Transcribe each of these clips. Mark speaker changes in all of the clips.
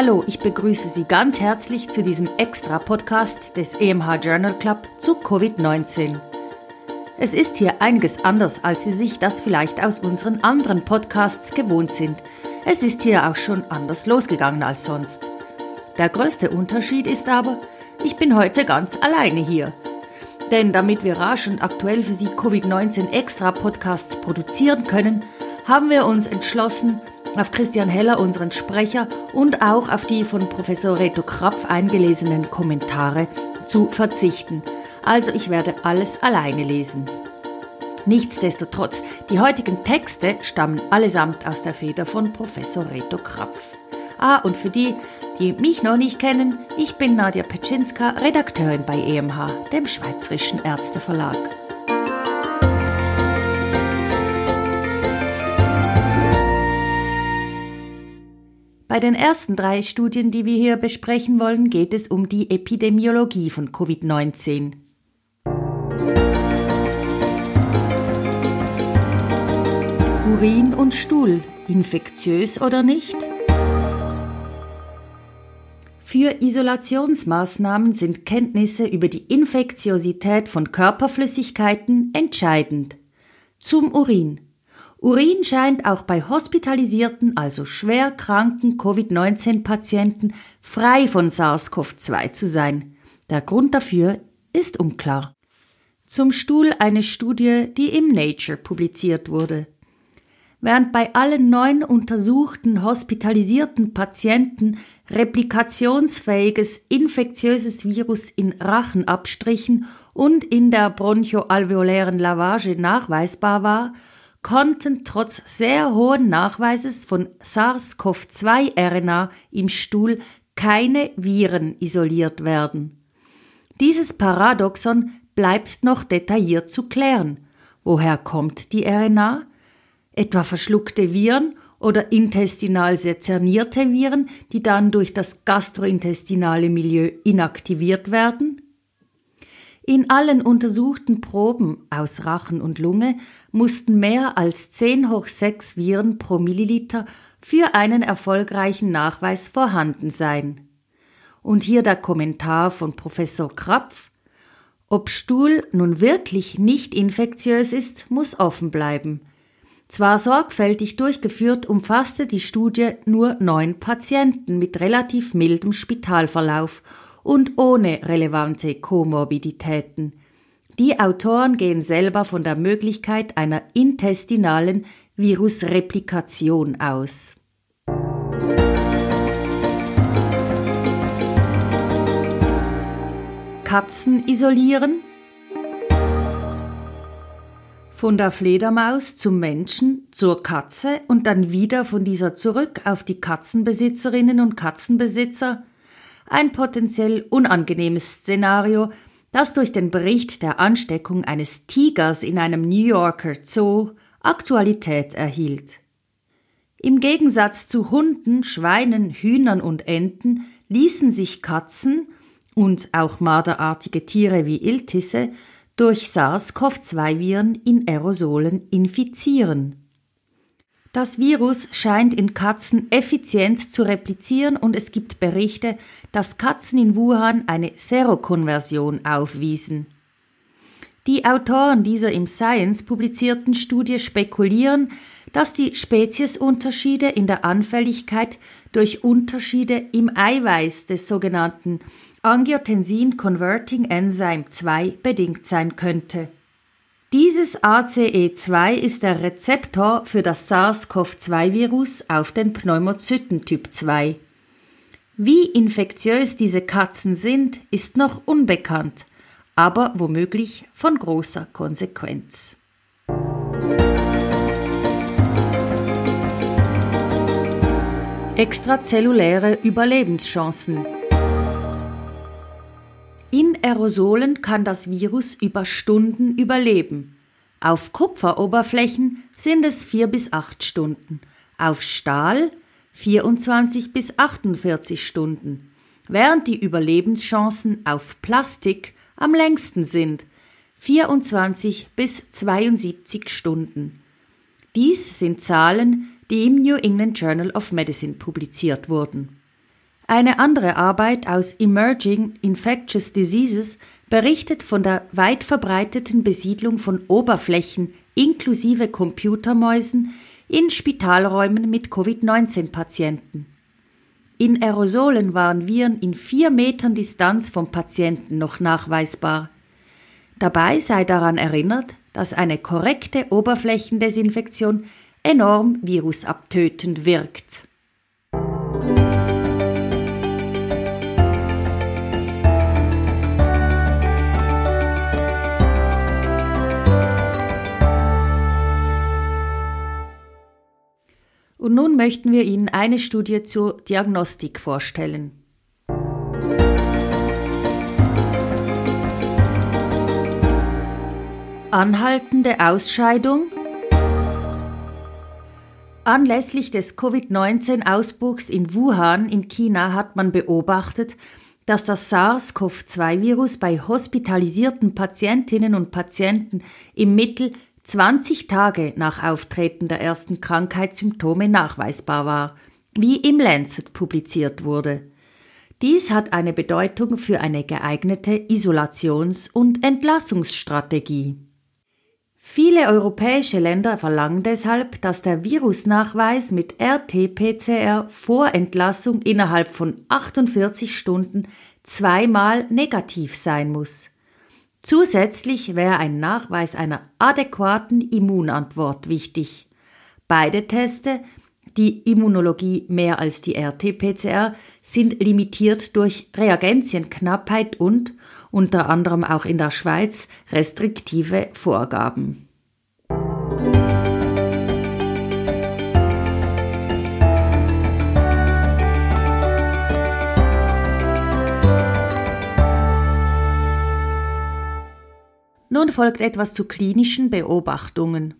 Speaker 1: Hallo, ich begrüße Sie ganz herzlich zu diesem Extra-Podcast des EMH Journal Club zu Covid-19. Es ist hier einiges anders, als Sie sich das vielleicht aus unseren anderen Podcasts gewohnt sind. Es ist hier auch schon anders losgegangen als sonst. Der größte Unterschied ist aber, ich bin heute ganz alleine hier. Denn damit wir rasch und aktuell für Sie Covid-19 Extra Podcasts produzieren können, haben wir uns entschlossen, auf Christian Heller, unseren Sprecher, und auch auf die von Professor Reto Krapf eingelesenen Kommentare zu verzichten. Also ich werde alles alleine lesen. Nichtsdestotrotz, die heutigen Texte stammen allesamt aus der Feder von Professor Reto Krapf. Ah, und für die, die mich noch nicht kennen, ich bin Nadja Petschinska, Redakteurin bei EMH, dem Schweizerischen Ärzteverlag. Bei den ersten drei Studien, die wir hier besprechen wollen, geht es um die Epidemiologie von Covid-19. Urin und Stuhl, infektiös oder nicht? Für Isolationsmaßnahmen sind Kenntnisse über die Infektiosität von Körperflüssigkeiten entscheidend. Zum Urin. Urin scheint auch bei hospitalisierten, also schwer kranken Covid-19-Patienten frei von SARS-CoV-2 zu sein. Der Grund dafür ist unklar. Zum Stuhl eine Studie, die im Nature publiziert wurde. Während bei allen neun untersuchten hospitalisierten Patienten replikationsfähiges infektiöses Virus in Rachenabstrichen und in der bronchoalveolären Lavage nachweisbar war, konnten trotz sehr hohen Nachweises von SARS-CoV-2-RNA im Stuhl keine Viren isoliert werden. Dieses Paradoxon bleibt noch detailliert zu klären. Woher kommt die RNA? Etwa verschluckte Viren oder intestinal sezernierte Viren, die dann durch das gastrointestinale Milieu inaktiviert werden? In allen untersuchten Proben aus Rachen und Lunge mussten mehr als 10 hoch 6 Viren pro Milliliter für einen erfolgreichen Nachweis vorhanden sein. Und hier der Kommentar von Professor Krapf. Ob Stuhl nun wirklich nicht infektiös ist, muss offen bleiben. Zwar sorgfältig durchgeführt, umfasste die Studie nur neun Patienten mit relativ mildem Spitalverlauf und ohne relevante Komorbiditäten. Die Autoren gehen selber von der Möglichkeit einer intestinalen Virusreplikation aus. Katzen isolieren von der Fledermaus zum Menschen, zur Katze und dann wieder von dieser zurück auf die Katzenbesitzerinnen und Katzenbesitzer ein potenziell unangenehmes Szenario, das durch den Bericht der Ansteckung eines Tigers in einem New Yorker Zoo Aktualität erhielt. Im Gegensatz zu Hunden, Schweinen, Hühnern und Enten ließen sich Katzen und auch marderartige Tiere wie Iltisse durch SARS-CoV-2-Viren in Aerosolen infizieren. Das Virus scheint in Katzen effizient zu replizieren und es gibt Berichte, dass Katzen in Wuhan eine Serokonversion aufwiesen. Die Autoren dieser im Science publizierten Studie spekulieren, dass die Speziesunterschiede in der Anfälligkeit durch Unterschiede im Eiweiß des sogenannten Angiotensin Converting Enzyme 2 bedingt sein könnte. Dieses ACE2 ist der Rezeptor für das SARS-CoV-2-Virus auf den Pneumozyten Typ 2. Wie infektiös diese Katzen sind, ist noch unbekannt, aber womöglich von großer Konsequenz. Extrazelluläre Überlebenschancen Aerosolen kann das Virus über Stunden überleben. Auf Kupferoberflächen sind es vier bis acht Stunden, auf Stahl 24 bis 48 Stunden, während die Überlebenschancen auf Plastik am längsten sind 24 bis 72 Stunden. Dies sind Zahlen, die im New England Journal of Medicine publiziert wurden. Eine andere Arbeit aus Emerging Infectious Diseases berichtet von der weit verbreiteten Besiedlung von Oberflächen inklusive Computermäusen in Spitalräumen mit Covid-19-Patienten. In Aerosolen waren Viren in vier Metern Distanz vom Patienten noch nachweisbar. Dabei sei daran erinnert, dass eine korrekte Oberflächendesinfektion enorm virusabtötend wirkt. Und nun möchten wir Ihnen eine Studie zur Diagnostik vorstellen. Anhaltende Ausscheidung Anlässlich des Covid-19-Ausbruchs in Wuhan in China hat man beobachtet, dass das SARS-CoV-2-Virus bei hospitalisierten Patientinnen und Patienten im Mittel 20 Tage nach Auftreten der ersten Krankheitssymptome nachweisbar war, wie im Lancet publiziert wurde. Dies hat eine Bedeutung für eine geeignete Isolations- und Entlassungsstrategie. Viele europäische Länder verlangen deshalb, dass der Virusnachweis mit RT-PCR vor Entlassung innerhalb von 48 Stunden zweimal negativ sein muss. Zusätzlich wäre ein Nachweis einer adäquaten Immunantwort wichtig. Beide Teste, die Immunologie mehr als die RT-PCR, sind limitiert durch Reagenzienknappheit und, unter anderem auch in der Schweiz, restriktive Vorgaben. Nun folgt etwas zu klinischen Beobachtungen.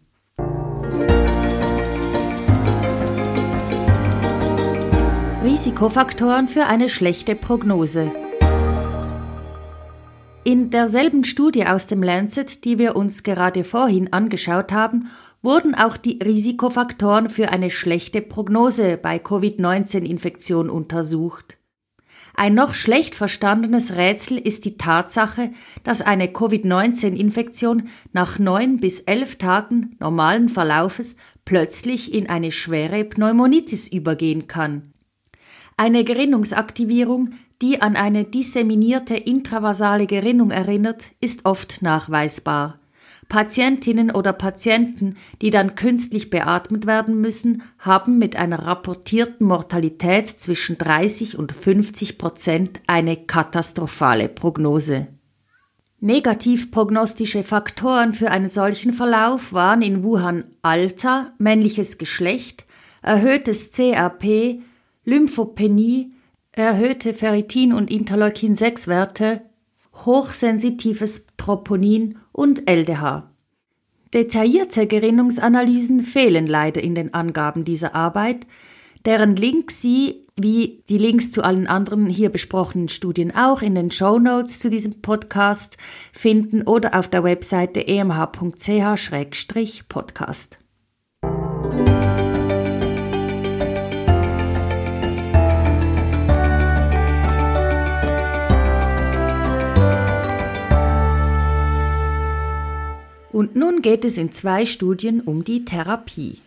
Speaker 1: Risikofaktoren für eine schlechte Prognose. In derselben Studie aus dem Lancet, die wir uns gerade vorhin angeschaut haben, wurden auch die Risikofaktoren für eine schlechte Prognose bei Covid-19-Infektion untersucht. Ein noch schlecht verstandenes Rätsel ist die Tatsache, dass eine Covid-19-Infektion nach neun bis elf Tagen normalen Verlaufes plötzlich in eine schwere Pneumonitis übergehen kann. Eine Gerinnungsaktivierung, die an eine disseminierte intravasale Gerinnung erinnert, ist oft nachweisbar. Patientinnen oder Patienten, die dann künstlich beatmet werden müssen, haben mit einer rapportierten Mortalität zwischen 30 und 50 Prozent eine katastrophale Prognose. Negativprognostische Faktoren für einen solchen Verlauf waren in Wuhan Alter, männliches Geschlecht, erhöhtes CRP, Lymphopenie, erhöhte Ferritin- und Interleukin-6-Werte, hochsensitives Troponin und LDH. Detaillierte Gerinnungsanalysen fehlen leider in den Angaben dieser Arbeit, deren Links Sie, wie die Links zu allen anderen hier besprochenen Studien auch, in den Show Notes zu diesem Podcast finden oder auf der Webseite emh.ch-podcast. Und nun geht es in zwei Studien um die Therapie.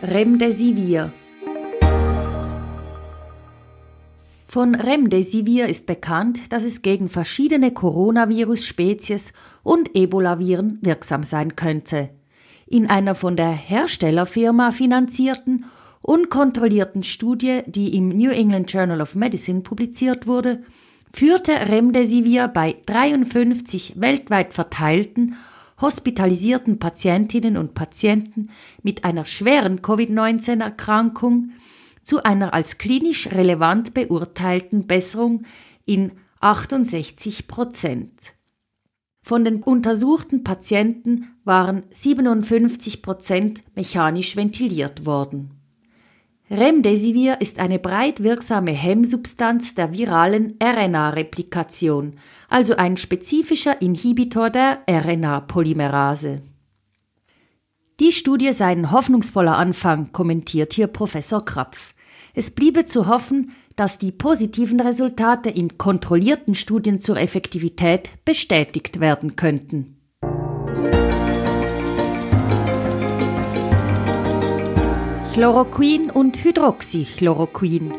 Speaker 1: Remdesivir Von Remdesivir ist bekannt, dass es gegen verschiedene Coronavirus-Spezies und Ebola-Viren wirksam sein könnte. In einer von der Herstellerfirma finanzierten unkontrollierten Studie, die im New England Journal of Medicine publiziert wurde, führte Remdesivir bei 53 weltweit verteilten hospitalisierten Patientinnen und Patienten mit einer schweren Covid-19-Erkrankung zu einer als klinisch relevant beurteilten Besserung in 68 Prozent. Von den untersuchten Patienten waren 57 Prozent mechanisch ventiliert worden. Remdesivir ist eine breit wirksame Hemmsubstanz der viralen RNA-Replikation, also ein spezifischer Inhibitor der RNA-Polymerase. Die Studie sei ein hoffnungsvoller Anfang, kommentiert hier Professor Krapf. Es bliebe zu hoffen, dass die positiven Resultate in kontrollierten Studien zur Effektivität bestätigt werden könnten. Chloroquin und Hydroxychloroquin.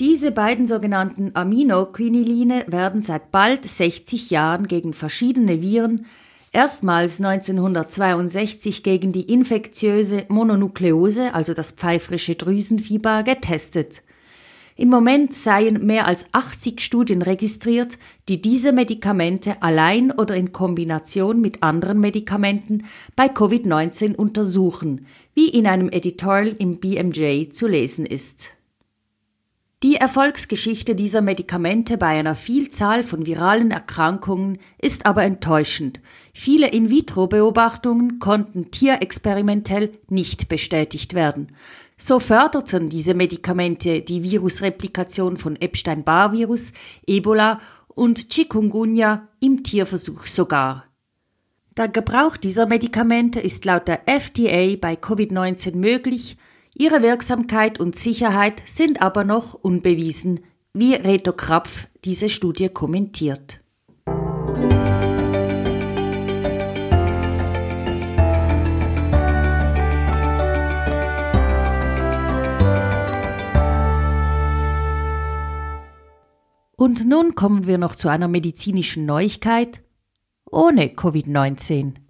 Speaker 1: Diese beiden sogenannten Aminoquiniline werden seit bald 60 Jahren gegen verschiedene Viren, erstmals 1962 gegen die infektiöse Mononukleose, also das pfeifrische Drüsenfieber, getestet. Im Moment seien mehr als 80 Studien registriert, die diese Medikamente allein oder in Kombination mit anderen Medikamenten bei Covid-19 untersuchen, wie in einem Editorial im BMJ zu lesen ist. Die Erfolgsgeschichte dieser Medikamente bei einer Vielzahl von viralen Erkrankungen ist aber enttäuschend. Viele In-vitro-Beobachtungen konnten tierexperimentell nicht bestätigt werden. So förderten diese Medikamente die Virusreplikation von Epstein-Barr-Virus, Ebola und Chikungunya im Tierversuch sogar. Der Gebrauch dieser Medikamente ist laut der FDA bei Covid-19 möglich, ihre Wirksamkeit und Sicherheit sind aber noch unbewiesen, wie Reto Krapf diese Studie kommentiert. Und nun kommen wir noch zu einer medizinischen Neuigkeit ohne Covid-19.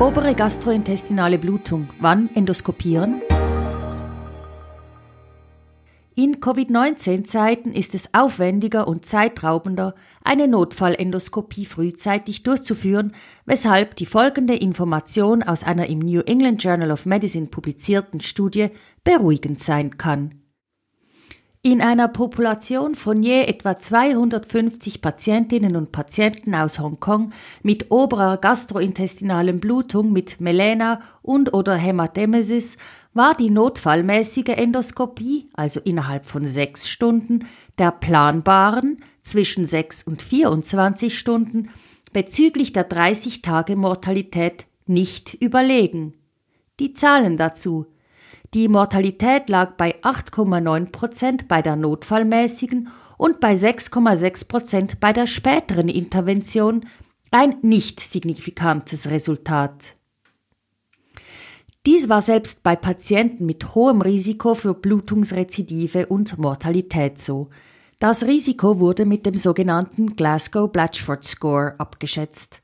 Speaker 1: Obere gastrointestinale Blutung. Wann endoskopieren? In Covid-19-Zeiten ist es aufwendiger und zeitraubender, eine Notfallendoskopie frühzeitig durchzuführen, weshalb die folgende Information aus einer im New England Journal of Medicine publizierten Studie beruhigend sein kann. In einer Population von je etwa 250 Patientinnen und Patienten aus Hongkong mit oberer gastrointestinalen Blutung mit Melena und oder Hämatemesis war die notfallmäßige Endoskopie, also innerhalb von sechs Stunden, der planbaren zwischen sechs und 24 Stunden bezüglich der 30 Tage Mortalität nicht überlegen. Die Zahlen dazu die Mortalität lag bei 8,9 Prozent bei der notfallmäßigen und bei 6,6 Prozent bei der späteren Intervention, ein nicht signifikantes Resultat. Dies war selbst bei Patienten mit hohem Risiko für Blutungsrezidive und Mortalität so. Das Risiko wurde mit dem sogenannten Glasgow Blatchford Score abgeschätzt.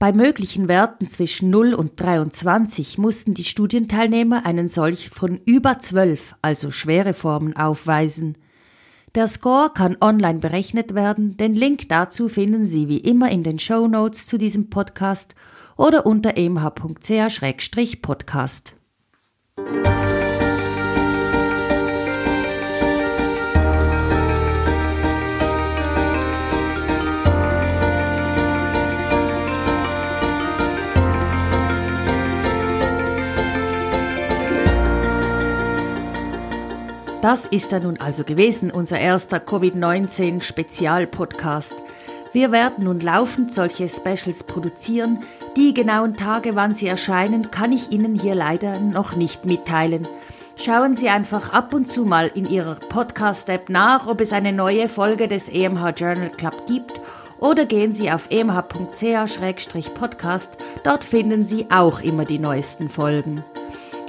Speaker 1: Bei möglichen Werten zwischen 0 und 23 mussten die Studienteilnehmer einen solch von über 12, also schwere Formen, aufweisen. Der Score kann online berechnet werden, den Link dazu finden Sie wie immer in den Show Notes zu diesem Podcast oder unter emh.ch-podcast. Das ist er nun also gewesen, unser erster Covid-19-Spezialpodcast. Wir werden nun laufend solche Specials produzieren. Die genauen Tage, wann sie erscheinen, kann ich Ihnen hier leider noch nicht mitteilen. Schauen Sie einfach ab und zu mal in Ihrer Podcast-App nach, ob es eine neue Folge des EMH Journal Club gibt oder gehen Sie auf emh.ch-podcast. Dort finden Sie auch immer die neuesten Folgen.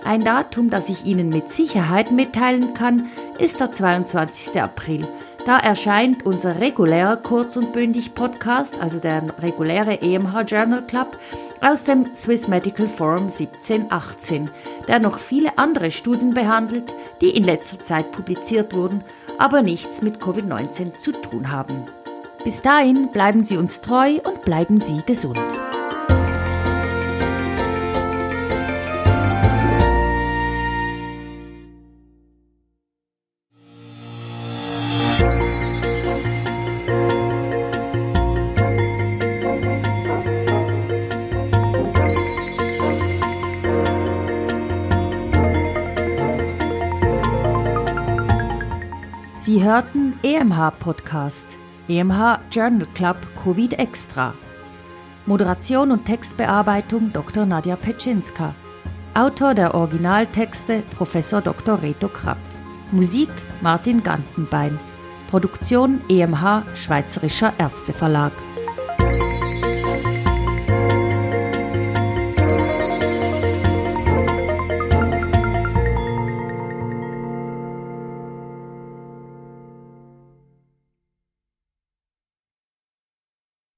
Speaker 1: Ein Datum, das ich Ihnen mit Sicherheit mitteilen kann, ist der 22. April. Da erscheint unser regulärer Kurz- und Bündig-Podcast, also der reguläre EMH Journal Club, aus dem Swiss Medical Forum 1718, der noch viele andere Studien behandelt, die in letzter Zeit publiziert wurden, aber nichts mit Covid-19 zu tun haben. Bis dahin bleiben Sie uns treu und bleiben Sie gesund. Sie hörten EMH Podcast, EMH Journal Club Covid Extra. Moderation und Textbearbeitung Dr. Nadja Petschinska. Autor der Originaltexte Prof. Dr. Reto Krapf. Musik Martin Gantenbein. Produktion EMH Schweizerischer Ärzteverlag.